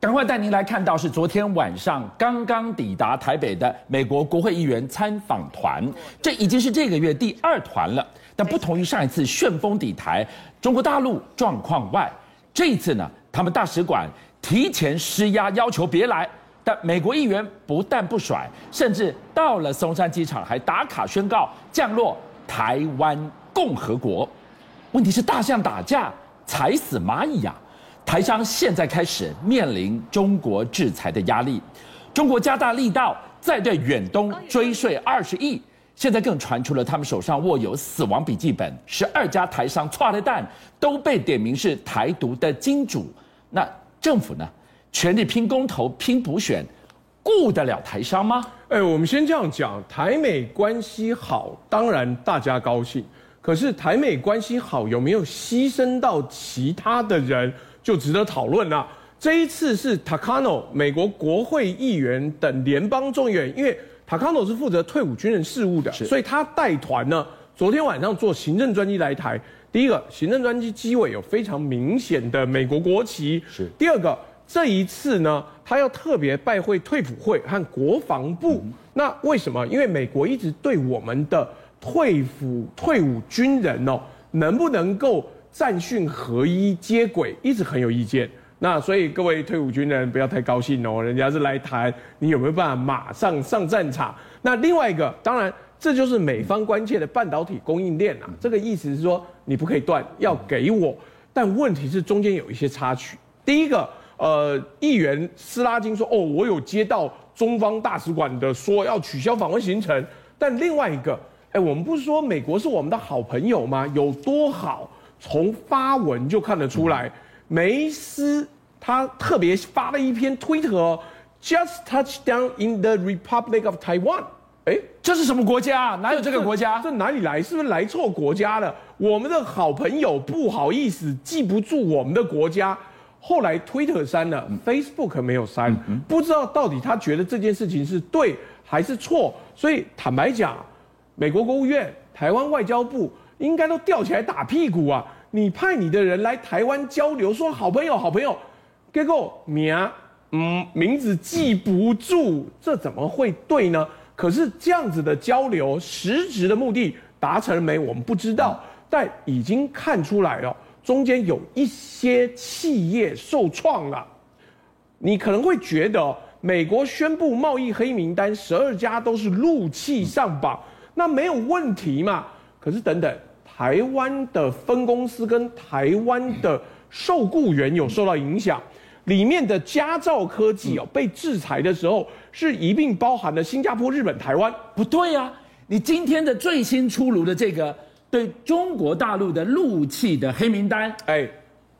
赶快带您来看到是昨天晚上刚刚抵达台北的美国国会议员参访团，这已经是这个月第二团了。但不同于上一次旋风抵台，中国大陆状况外，这一次呢，他们大使馆提前施压，要求别来。但美国议员不但不甩，甚至到了松山机场还打卡宣告降落台湾共和国。问题是大象打架，踩死蚂蚁呀、台商现在开始面临中国制裁的压力，中国加大力道在对远东追税二十亿，现在更传出了他们手上握有死亡笔记本，十二家台商错了蛋都被点名是台独的金主。那政府呢？全力拼公投、拼补选，顾得了台商吗？哎，我们先这样讲，台美关系好，当然大家高兴。可是台美关系好有没有牺牲到其他的人？就值得讨论了。这一次是 Takano 美国国会议员等联邦众议员，因为 Takano 是负责退伍军人事务的，所以他带团呢。昨天晚上坐行政专机来台。第一个，行政专机机尾有非常明显的美国国旗。是。第二个，这一次呢，他要特别拜会退辅会和国防部。嗯。那为什么？因为美国一直对我们的退伍退伍军人哦，能不能够？战训合一接轨一直很有意见，那所以各位退伍军人不要太高兴哦，人家是来谈你有没有办法马上上战场。那另外一个，当然这就是美方关切的半导体供应链啊，这个意思是说你不可以断，要给我。但问题是中间有一些插曲。第一个，呃，议员斯拉金说，哦，我有接到中方大使馆的说要取消访问行程。但另外一个，哎，我们不是说美国是我们的好朋友吗？有多好？从发文就看得出来，梅斯他特别发了一篇推特哦，Just touched down in the Republic of Taiwan。哎，这是什么国家？哪有这个国家？这，这哪里来？是不是来错国家了？我们的好朋友不好意思记不住我们的国家，后来推特删了，Facebook 没有删，不知道到底他觉得这件事情是对还是错。所以坦白讲，美国国务院、台湾外交部。应该都吊起来打屁股啊！你派你的人来台湾交流，说好朋友好朋友，结果名嗯名字记不住，这怎么会对呢？可是这样子的交流，实质的目的达成了没？我们不知道，但已经看出来了，中间有一些企业受创了。你可能会觉得，美国宣布贸易黑名单，十二家都是陆企上榜，那没有问题嘛？可是等等。台湾的分公司跟台湾的受雇员有受到影响，里面的佳兆科技哦被制裁的时候，是一并包含了新加坡、日本、台湾。不对啊，你今天的最新出炉的这个对中国大陆的陆气的黑名单，哎，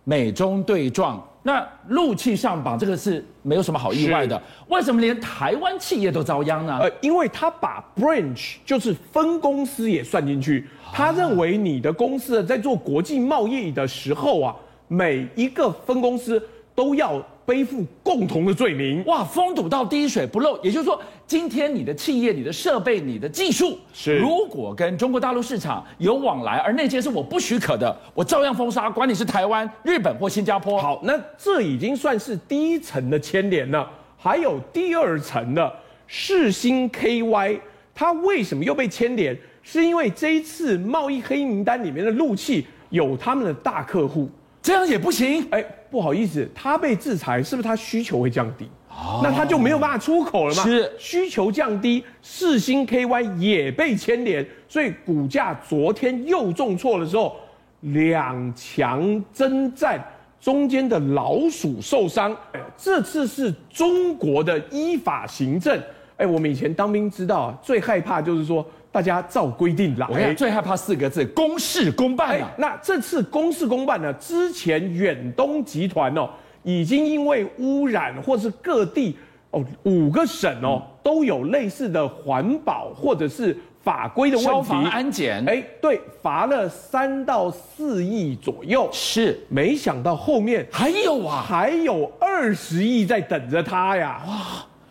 美中对撞。那陆气上榜，这个是没有什么好意外的。为什么连台湾企业都遭殃呢？呃，因为他把 branch 就是分公司也算进去。他认为你的公司在做国际贸易的时候啊，每一个分公司都要背负共同的罪名。哇，封堵到滴水不漏。也就是说，今天你的企业、你的设备、你的技术，是如果跟中国大陆市场有往来，而那些是我不许可的，我照样封杀，管你是台湾、日本或新加坡。好，那这已经算是第一层的牵连了。还有第二层的世新 KY，它为什么又被牵连？是因为这一次贸易黑名单里面的陆气有他们的大客户。这样也不行，哎，不好意思，他被制裁，是不是他需求会降低？哦，那他就没有办法出口了吗？是，需求降低，世星 KY 也被牵连，所以股价昨天又重挫的时候，两强征战中间的老鼠受伤。这次是中国的依法行政。哎，我们以前当兵知道啊，最害怕就是说。大家照规定来，我最害怕四个字：公事公办啊。那这次公事公办呢？之前远东集团哦，已经因为污染或是各地哦五个省哦都有类似的环保或者是法规的问题，消防安检。哎，对，罚了三到四亿左右。是，没想到后面还有啊，还有二十亿在等着他呀。哇，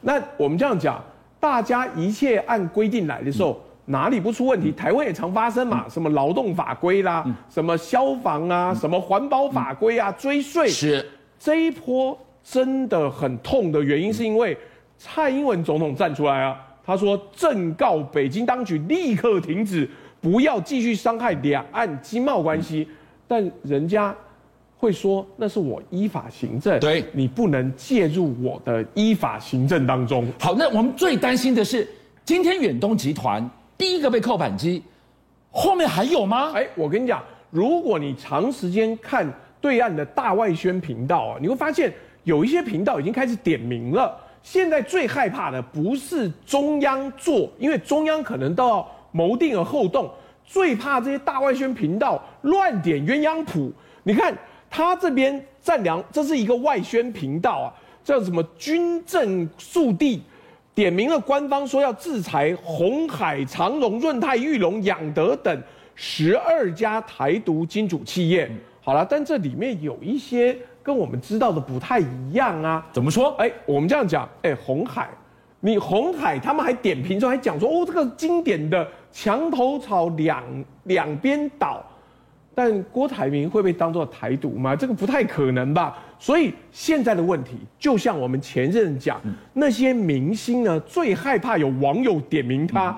那我们这样讲，大家一切按规定来的时候。嗯。哪里不出问题？台湾也常发生嘛，什么劳动法规啦，什么消防啊，什么环保法规啊，追税。是。这一波真的很痛的原因，是因为蔡英文总统站出来啊，他说正告北京当局立刻停止，不要继续伤害两岸经贸关系。但人家会说那是我依法行政，对，你不能介入我的依法行政当中。好，那我们最担心的是，今天远东集团第一个被扣扳机，后面还有吗？哎，我跟你讲，如果你长时间看。对岸的大外宣频道啊，你会发现有一些频道已经开始点名了。现在最害怕的不是中央做，因为中央可能都要谋定而后动。最怕这些大外宣频道乱点鸳鸯谱。你看他这边赞良，这是一个外宣频道啊，叫什么军政速递，点名了官方说要制裁红海、长荣、润泰、裕隆、养德等十二家台独金主企业。好了，但这里面有一些跟我们知道的不太一样啊。怎么说？哎，我们这样讲，哎，红海，你红海他们还点评说，还讲说，哦，这个经典的墙头草两两边倒，但郭台铭会被当作台独吗？这个不太可能吧。所以现在的问题，就像我们前任讲，嗯、那些明星呢，最害怕有网友点名他，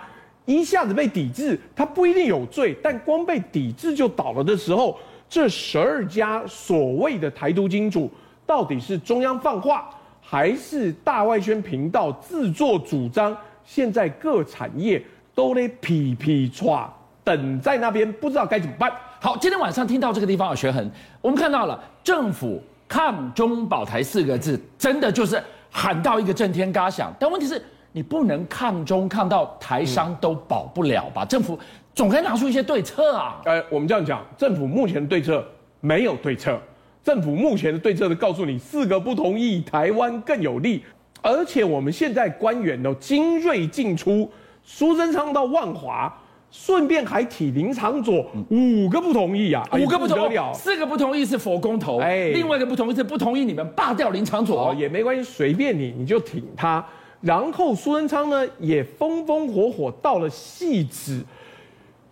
嗯、一下子被抵制，他不一定有罪，但光被抵制就倒了的时候。这十二家所谓的台独金主，到底是中央放话，还是大外宣频道自作主张？现在各产业都得皮皮抓，等在那边，不知道该怎么办。好，今天晚上听到这个地方有学痕，我们看到了政府抗中保台四个字，真的就是喊到一个震天嘎响。但问题是，你不能抗中抗到台商都保不了吧？政府。总该拿出一些对策啊！呃，我们这样讲，政府目前的对策没有对策。政府目前的对策是告诉你，四个不同意，台湾更有利。而且我们现在官员都精锐进出，苏贞昌到万华，顺便还提林昶佐，五个不同意啊，五个不同意，四个不同意是佛公投，哎，另外一个不同意是不同意你们罢掉林昶佐，也没关系，随便你，你就挺他。然后苏贞昌呢，也风风火火到了汐止。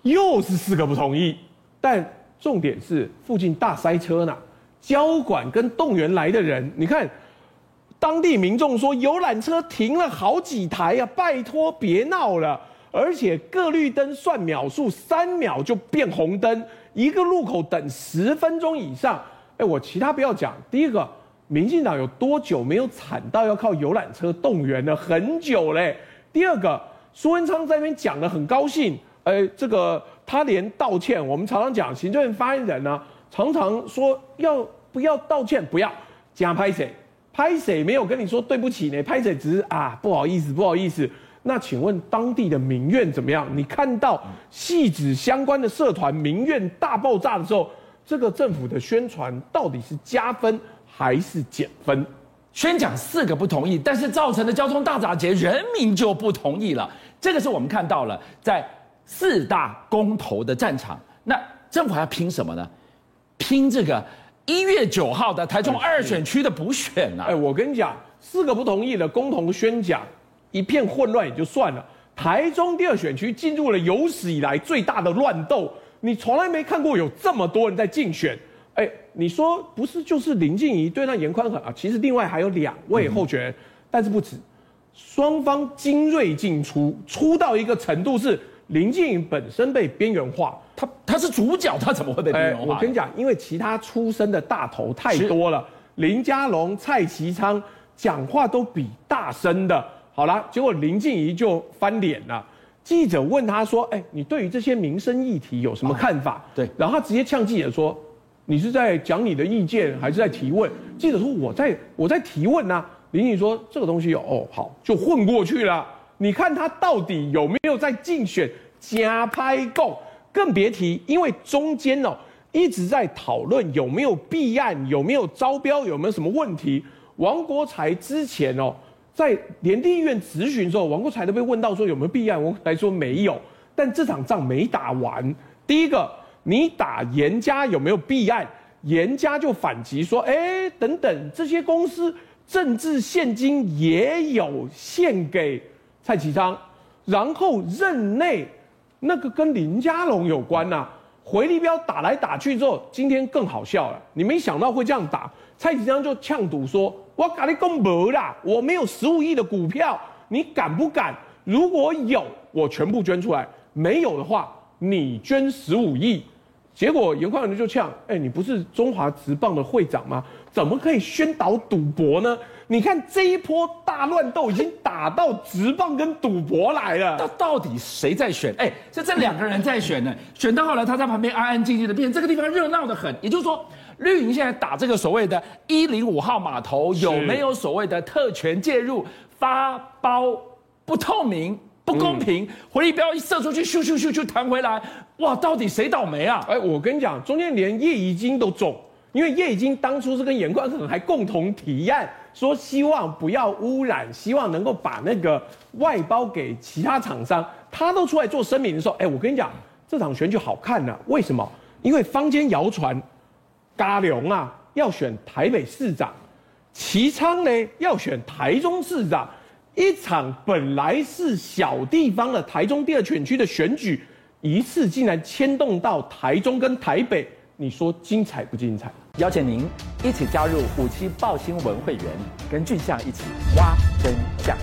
又是四个不同意，但重点是附近大塞车呢，交管跟动员来的人，你看，当地民众说游览车停了好几台呀，拜托别闹了，而且各绿灯算秒数，三秒就变红灯，一个路口等十分钟以上。哎，我其他不要讲，第一个，民进党有多久没有惨到要靠游览车动员了？很久嘞。第二个，苏文昌在那边讲的很高兴。哎，这个他连道歉，我们常常讲，行政院发言人呢，常常说要不要道歉，不要假拍谁，拍谁没有跟你说对不起呢？拍谁只是啊不好意思，不好意思。那请问当地的民怨怎么样？你看到戏子相关的社团民怨大爆炸的时候，这个政府的宣传到底是加分还是减分？宣讲四个不同意，但是造成的交通大打劫，人民就不同意了。这个是我们看到了在。四大公投的战场，那政府还要拼什么呢？拼这个一月九号的台中二选区的补选呢、啊？哎，我跟你讲，四个不同意的共同宣讲，一片混乱也就算了。台中第二选区进入了有史以来最大的乱斗，你从来没看过有这么多人在竞选。哎，你说不是就是林静怡对上严宽恒啊？其实另外还有两位候选人，嗯、但是不止，双方精锐进出，出到一个程度是。林静怡本身被边缘化，他他是主角，他怎么会被边缘化？我跟你讲，因为其他出身的大头太多了，林佳龙、蔡其昌讲话都比大声的。好了，结果林静仪就翻脸了。记者问他说：“哎，你对于这些民生议题有什么看法？”对，然后他直接呛记者说：“你是在讲你的意见，还是在提问？”记者说：“我在我在提问呐。”林静仪说：“这个东西有哦，好，就混过去了。”你看他到底有没有在竞选加拍够？更别提，因为中间哦一直在讨论有没有弊案，有没有招标，有没有什么问题。王国才之前哦在联地院咨询的时候，王国材都被问到说有没有弊案，王国材说没有。但这场仗没打完。第一个，你打严家有没有弊案？严家就反击说：哎，等等，这些公司政治献金也有献给。蔡其昌，然后任内那个跟林家龙有关呐、回力镖打来打去之后，今天更好笑了，你没想到会这样打，蔡其昌就呛赌说我跟你讲没啦，我没有十五亿的股票，你敢不敢？如果有，我全部捐出来；没有的话，你捐十五亿。结果颜宽恒就呛：哎、你不是中华职棒的会长吗？怎么可以宣导赌博呢？你看这一波大乱斗已经打到职棒跟赌博来了。那到底谁在选？哎、欸，是这两个人在选呢。选到后来，他在旁边安安静静的，变这个地方热闹得很。也就是说，绿营现在打这个所谓的“一零五号码头”，有没有所谓的特权介入、发包不透明、不公平？嗯、回力镖一射出去，咻咻咻就弹回来。哇，到底谁倒霉啊？哎，我跟你讲，中间连叶宜津都中。因为叶宜津当初是跟颜宽恒还共同提案，说希望不要污染，希望能够把那个外包给其他厂商。他都出来做声明的时候，哎，我跟你讲，这场选举好看呢、啊。为什么？因为坊间谣传，嘉龙啊要选台北市长，齐昌呢要选台中市长，一场本来是小地方的台中第二选区的选举，一次竟然牵动到台中跟台北。你说精彩不精彩？邀请您一起加入五七报新闻会员，跟俊相一起挖真相。